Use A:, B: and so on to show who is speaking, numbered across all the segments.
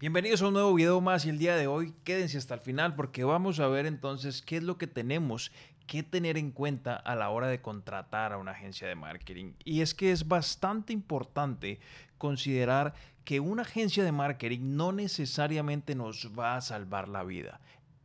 A: Bienvenidos a un nuevo video más y el día de hoy quédense hasta el final porque vamos a ver entonces qué es lo que tenemos que tener en cuenta a la hora de contratar a una agencia de marketing. Y es que es bastante importante considerar que una agencia de marketing no necesariamente nos va a salvar la vida.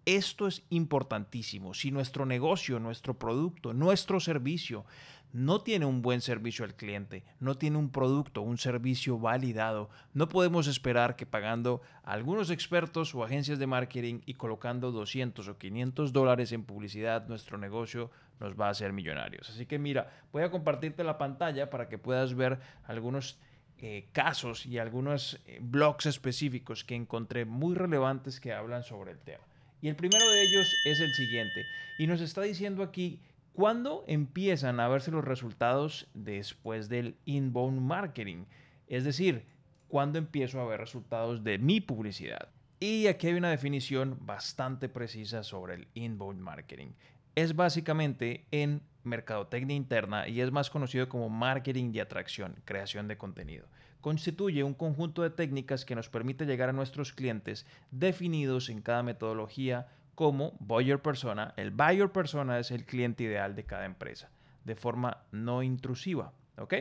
A: Esto es importantísimo. Si nuestro negocio, nuestro producto, nuestro servicio no tiene un buen servicio al cliente, no tiene un producto, un servicio validado, no podemos esperar que pagando algunos expertos o agencias de marketing y colocando 200 o 500 dólares en publicidad, nuestro negocio nos va a hacer millonarios. Así que mira, voy a compartirte la pantalla para que puedas ver algunos eh, casos y algunos eh, blogs específicos que encontré muy relevantes que hablan sobre el tema. Y el primero de ellos es el siguiente. Y nos está diciendo aquí ¿Cuándo empiezan a verse los resultados después del inbound marketing? Es decir, ¿cuándo empiezo a ver resultados de mi publicidad? Y aquí hay una definición bastante precisa sobre el inbound marketing. Es básicamente en mercadotecnia interna y es más conocido como marketing de atracción, creación de contenido. Constituye un conjunto de técnicas que nos permite llegar a nuestros clientes definidos en cada metodología, como buyer persona. El buyer persona es el cliente ideal de cada empresa, de forma no intrusiva. ¿Ok?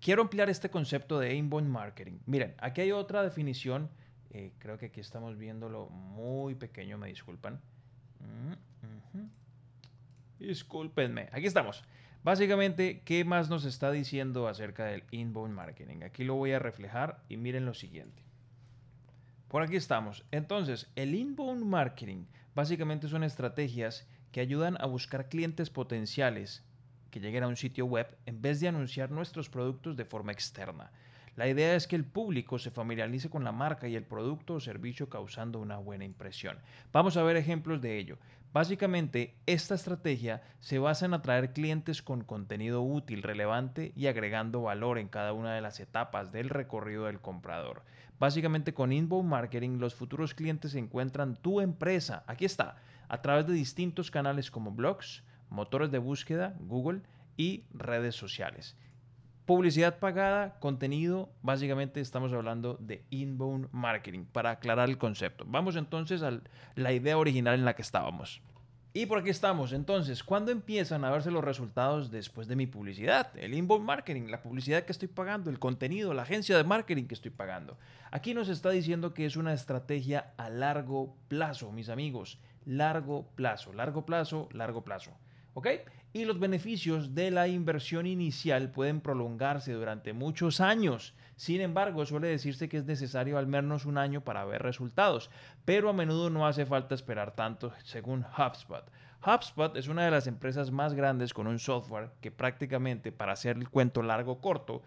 A: Quiero ampliar este concepto de inbound marketing. Miren, aquí hay otra definición. Eh, creo que aquí estamos viéndolo muy pequeño, me disculpan. Mm, Disculpenme. Aquí estamos. Básicamente, ¿qué más nos está diciendo acerca del inbound marketing? Aquí lo voy a reflejar y miren lo siguiente. Por aquí estamos. Entonces, el inbound marketing básicamente son estrategias que ayudan a buscar clientes potenciales que lleguen a un sitio web en vez de anunciar nuestros productos de forma externa. La idea es que el público se familiarice con la marca y el producto o servicio causando una buena impresión. Vamos a ver ejemplos de ello. Básicamente, esta estrategia se basa en atraer clientes con contenido útil, relevante y agregando valor en cada una de las etapas del recorrido del comprador. Básicamente, con inbound marketing, los futuros clientes encuentran tu empresa, aquí está, a través de distintos canales como blogs, motores de búsqueda, Google y redes sociales. Publicidad pagada, contenido, básicamente estamos hablando de inbound marketing, para aclarar el concepto. Vamos entonces a la idea original en la que estábamos. Y por aquí estamos. Entonces, ¿cuándo empiezan a verse los resultados después de mi publicidad? El inbound marketing, la publicidad que estoy pagando, el contenido, la agencia de marketing que estoy pagando. Aquí nos está diciendo que es una estrategia a largo plazo, mis amigos. Largo plazo, largo plazo, largo plazo. ¿Ok? Y los beneficios de la inversión inicial pueden prolongarse durante muchos años. Sin embargo, suele decirse que es necesario al menos un año para ver resultados, pero a menudo no hace falta esperar tanto, según HubSpot. HubSpot es una de las empresas más grandes con un software que prácticamente, para hacer el cuento largo corto,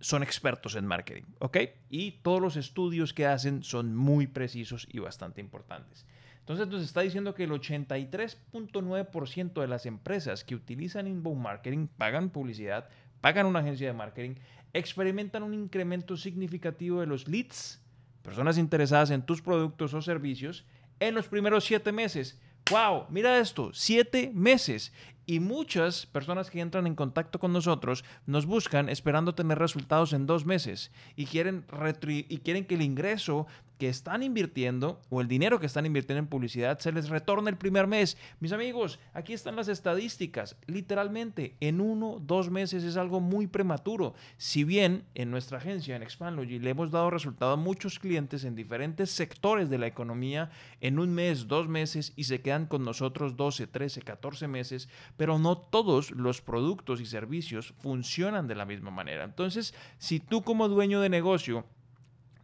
A: son expertos en marketing, ¿ok? Y todos los estudios que hacen son muy precisos y bastante importantes. Entonces nos está diciendo que el 83.9% de las empresas que utilizan inbound marketing pagan publicidad, pagan una agencia de marketing, experimentan un incremento significativo de los leads, personas interesadas en tus productos o servicios, en los primeros siete meses. ¡Wow! Mira esto, siete meses. Y muchas personas que entran en contacto con nosotros nos buscan esperando tener resultados en dos meses y quieren, y quieren que el ingreso que están invirtiendo o el dinero que están invirtiendo en publicidad se les retorne el primer mes. Mis amigos, aquí están las estadísticas. Literalmente, en uno, dos meses es algo muy prematuro. Si bien en nuestra agencia, en Expandlogy, le hemos dado resultado a muchos clientes en diferentes sectores de la economía en un mes, dos meses y se quedan con nosotros 12, 13, 14 meses, pero no todos los productos y servicios funcionan de la misma manera. Entonces, si tú como dueño de negocio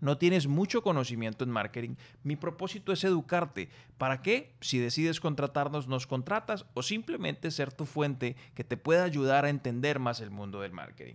A: no tienes mucho conocimiento en marketing, mi propósito es educarte. ¿Para qué? Si decides contratarnos, nos contratas o simplemente ser tu fuente que te pueda ayudar a entender más el mundo del marketing.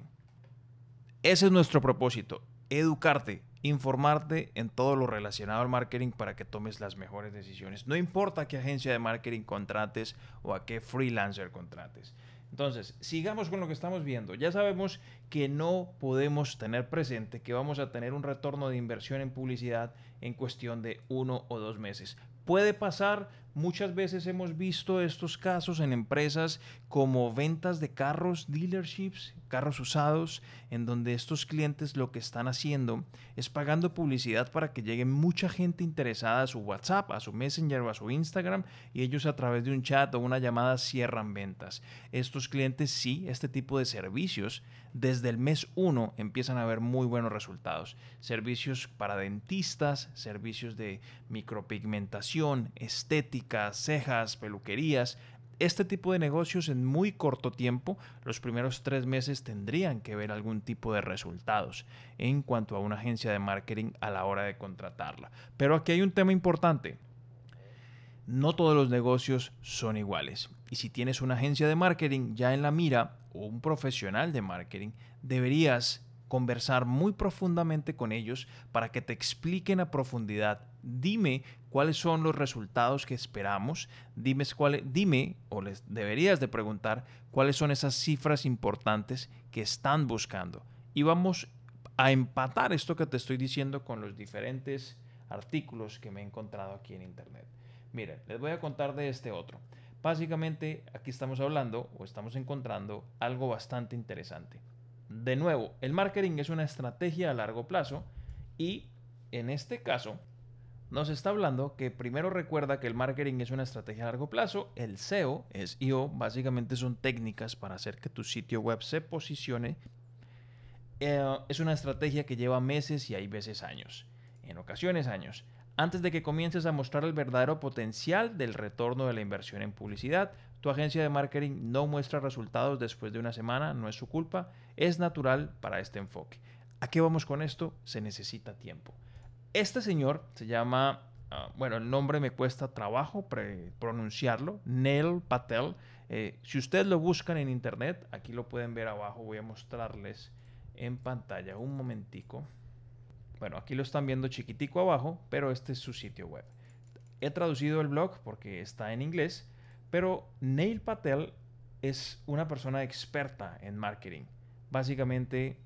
A: Ese es nuestro propósito, educarte, informarte en todo lo relacionado al marketing para que tomes las mejores decisiones. No importa qué agencia de marketing contrates o a qué freelancer contrates. Entonces, sigamos con lo que estamos viendo. Ya sabemos que no podemos tener presente que vamos a tener un retorno de inversión en publicidad en cuestión de uno o dos meses. Puede pasar, muchas veces hemos visto estos casos en empresas como ventas de carros, dealerships, carros usados, en donde estos clientes lo que están haciendo es pagando publicidad para que llegue mucha gente interesada a su WhatsApp, a su Messenger o a su Instagram y ellos a través de un chat o una llamada cierran ventas. Estos clientes sí, este tipo de servicios, desde el mes 1 empiezan a ver muy buenos resultados. Servicios para dentistas, servicios de micropigmentación, estética, cejas, peluquerías, este tipo de negocios en muy corto tiempo, los primeros tres meses tendrían que ver algún tipo de resultados en cuanto a una agencia de marketing a la hora de contratarla. Pero aquí hay un tema importante. No todos los negocios son iguales. Y si tienes una agencia de marketing ya en la mira o un profesional de marketing, deberías conversar muy profundamente con ellos para que te expliquen a profundidad. Dime cuáles son los resultados que esperamos. Dime, dime o les deberías de preguntar cuáles son esas cifras importantes que están buscando. Y vamos a empatar esto que te estoy diciendo con los diferentes artículos que me he encontrado aquí en Internet. Miren, les voy a contar de este otro. Básicamente aquí estamos hablando o estamos encontrando algo bastante interesante. De nuevo, el marketing es una estrategia a largo plazo y en este caso nos está hablando que primero recuerda que el marketing es una estrategia a largo plazo, el SEO, es IO, básicamente son técnicas para hacer que tu sitio web se posicione. Eh, es una estrategia que lleva meses y hay veces años, en ocasiones años antes de que comiences a mostrar el verdadero potencial del retorno de la inversión en publicidad. Tu agencia de marketing no muestra resultados después de una semana, no es su culpa, es natural para este enfoque. ¿A qué vamos con esto? Se necesita tiempo. Este señor se llama, ah, bueno, el nombre me cuesta trabajo pronunciarlo, Neil Patel. Eh, si ustedes lo buscan en internet, aquí lo pueden ver abajo, voy a mostrarles en pantalla un momentico. Bueno, aquí lo están viendo chiquitico abajo, pero este es su sitio web. He traducido el blog porque está en inglés, pero Neil Patel es una persona experta en marketing. Básicamente,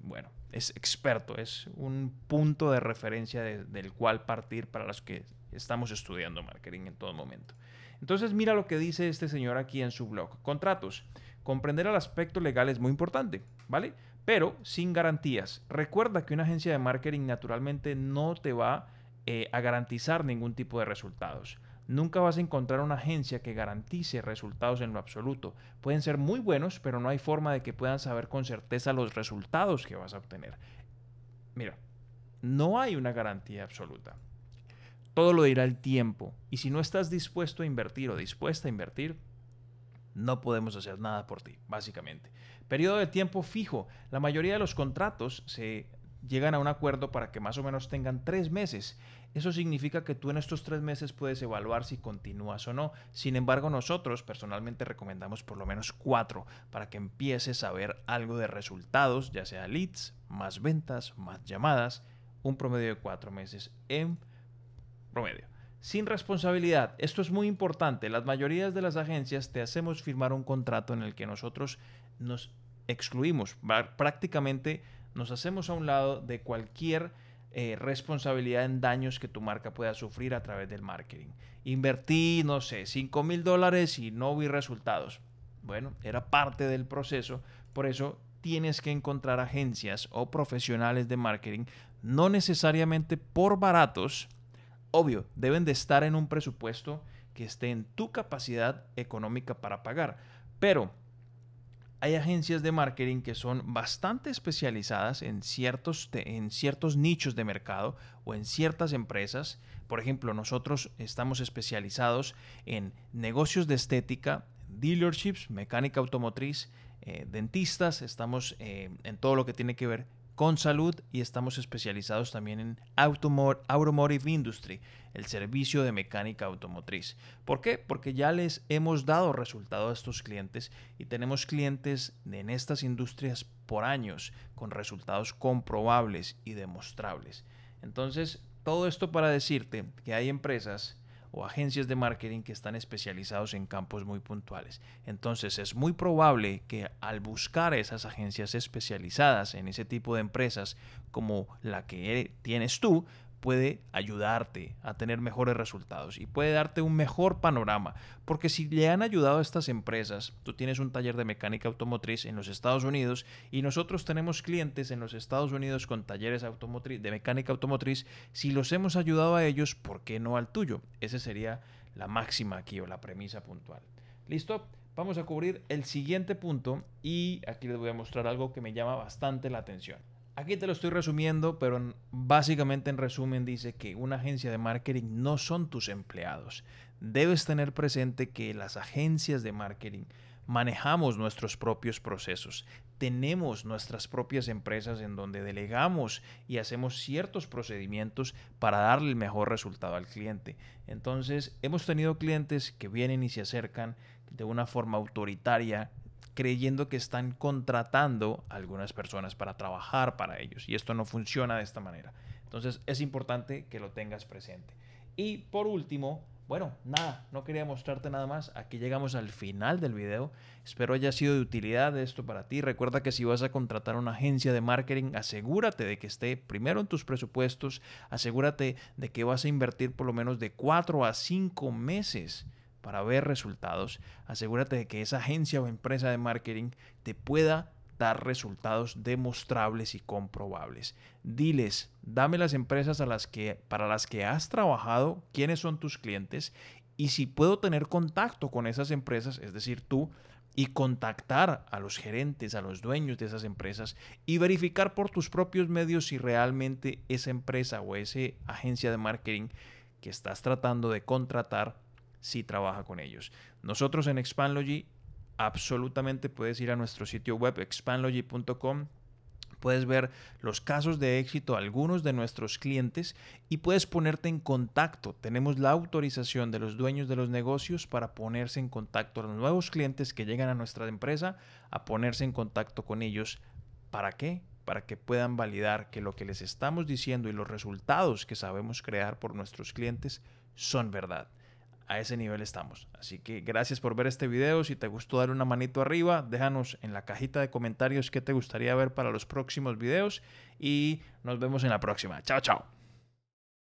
A: bueno, es experto, es un punto de referencia del cual partir para los que estamos estudiando marketing en todo momento. Entonces, mira lo que dice este señor aquí en su blog. Contratos. Comprender el aspecto legal es muy importante, ¿vale? Pero sin garantías. Recuerda que una agencia de marketing naturalmente no te va eh, a garantizar ningún tipo de resultados. Nunca vas a encontrar una agencia que garantice resultados en lo absoluto. Pueden ser muy buenos, pero no hay forma de que puedan saber con certeza los resultados que vas a obtener. Mira, no hay una garantía absoluta. Todo lo dirá el tiempo. Y si no estás dispuesto a invertir o dispuesta a invertir, no podemos hacer nada por ti, básicamente. Periodo de tiempo fijo. La mayoría de los contratos se llegan a un acuerdo para que más o menos tengan tres meses. Eso significa que tú en estos tres meses puedes evaluar si continúas o no. Sin embargo, nosotros personalmente recomendamos por lo menos cuatro para que empieces a ver algo de resultados, ya sea leads, más ventas, más llamadas, un promedio de cuatro meses en promedio sin responsabilidad. Esto es muy importante. Las mayorías de las agencias te hacemos firmar un contrato en el que nosotros nos excluimos. Prácticamente nos hacemos a un lado de cualquier eh, responsabilidad en daños que tu marca pueda sufrir a través del marketing. Invertí, no sé, 5 mil dólares y no vi resultados. Bueno, era parte del proceso. Por eso tienes que encontrar agencias o profesionales de marketing, no necesariamente por baratos, Obvio, deben de estar en un presupuesto que esté en tu capacidad económica para pagar. Pero hay agencias de marketing que son bastante especializadas en ciertos, en ciertos nichos de mercado o en ciertas empresas. Por ejemplo, nosotros estamos especializados en negocios de estética, dealerships, mecánica automotriz, eh, dentistas, estamos eh, en todo lo que tiene que ver con salud y estamos especializados también en Automotive Industry, el servicio de mecánica automotriz. ¿Por qué? Porque ya les hemos dado resultado a estos clientes y tenemos clientes en estas industrias por años con resultados comprobables y demostrables. Entonces, todo esto para decirte que hay empresas o agencias de marketing que están especializados en campos muy puntuales. Entonces es muy probable que al buscar esas agencias especializadas en ese tipo de empresas como la que tienes tú, puede ayudarte a tener mejores resultados y puede darte un mejor panorama. Porque si le han ayudado a estas empresas, tú tienes un taller de mecánica automotriz en los Estados Unidos y nosotros tenemos clientes en los Estados Unidos con talleres automotriz, de mecánica automotriz, si los hemos ayudado a ellos, ¿por qué no al tuyo? Esa sería la máxima aquí o la premisa puntual. ¿Listo? Vamos a cubrir el siguiente punto y aquí les voy a mostrar algo que me llama bastante la atención. Aquí te lo estoy resumiendo, pero básicamente en resumen dice que una agencia de marketing no son tus empleados. Debes tener presente que las agencias de marketing manejamos nuestros propios procesos. Tenemos nuestras propias empresas en donde delegamos y hacemos ciertos procedimientos para darle el mejor resultado al cliente. Entonces, hemos tenido clientes que vienen y se acercan de una forma autoritaria creyendo que están contratando algunas personas para trabajar para ellos. Y esto no funciona de esta manera. Entonces es importante que lo tengas presente. Y por último, bueno, nada, no quería mostrarte nada más. Aquí llegamos al final del video. Espero haya sido de utilidad esto para ti. Recuerda que si vas a contratar una agencia de marketing, asegúrate de que esté primero en tus presupuestos. Asegúrate de que vas a invertir por lo menos de 4 a 5 meses para ver resultados, asegúrate de que esa agencia o empresa de marketing te pueda dar resultados demostrables y comprobables. Diles, dame las empresas a las que, para las que has trabajado, quiénes son tus clientes y si puedo tener contacto con esas empresas, es decir, tú, y contactar a los gerentes, a los dueños de esas empresas y verificar por tus propios medios si realmente esa empresa o esa agencia de marketing que estás tratando de contratar si trabaja con ellos. Nosotros en Expandlogy absolutamente puedes ir a nuestro sitio web expandlogy.com puedes ver los casos de éxito, algunos de nuestros clientes y puedes ponerte en contacto. Tenemos la autorización de los dueños de los negocios para ponerse en contacto a los nuevos clientes que llegan a nuestra empresa, a ponerse en contacto con ellos. ¿Para qué? Para que puedan validar que lo que les estamos diciendo y los resultados que sabemos crear por nuestros clientes son verdad a ese nivel estamos. Así que gracias por ver este video. Si te gustó, dale una manito arriba. Déjanos en la cajita de comentarios qué te gustaría ver para los próximos videos. Y nos vemos en la próxima. Chao, chao.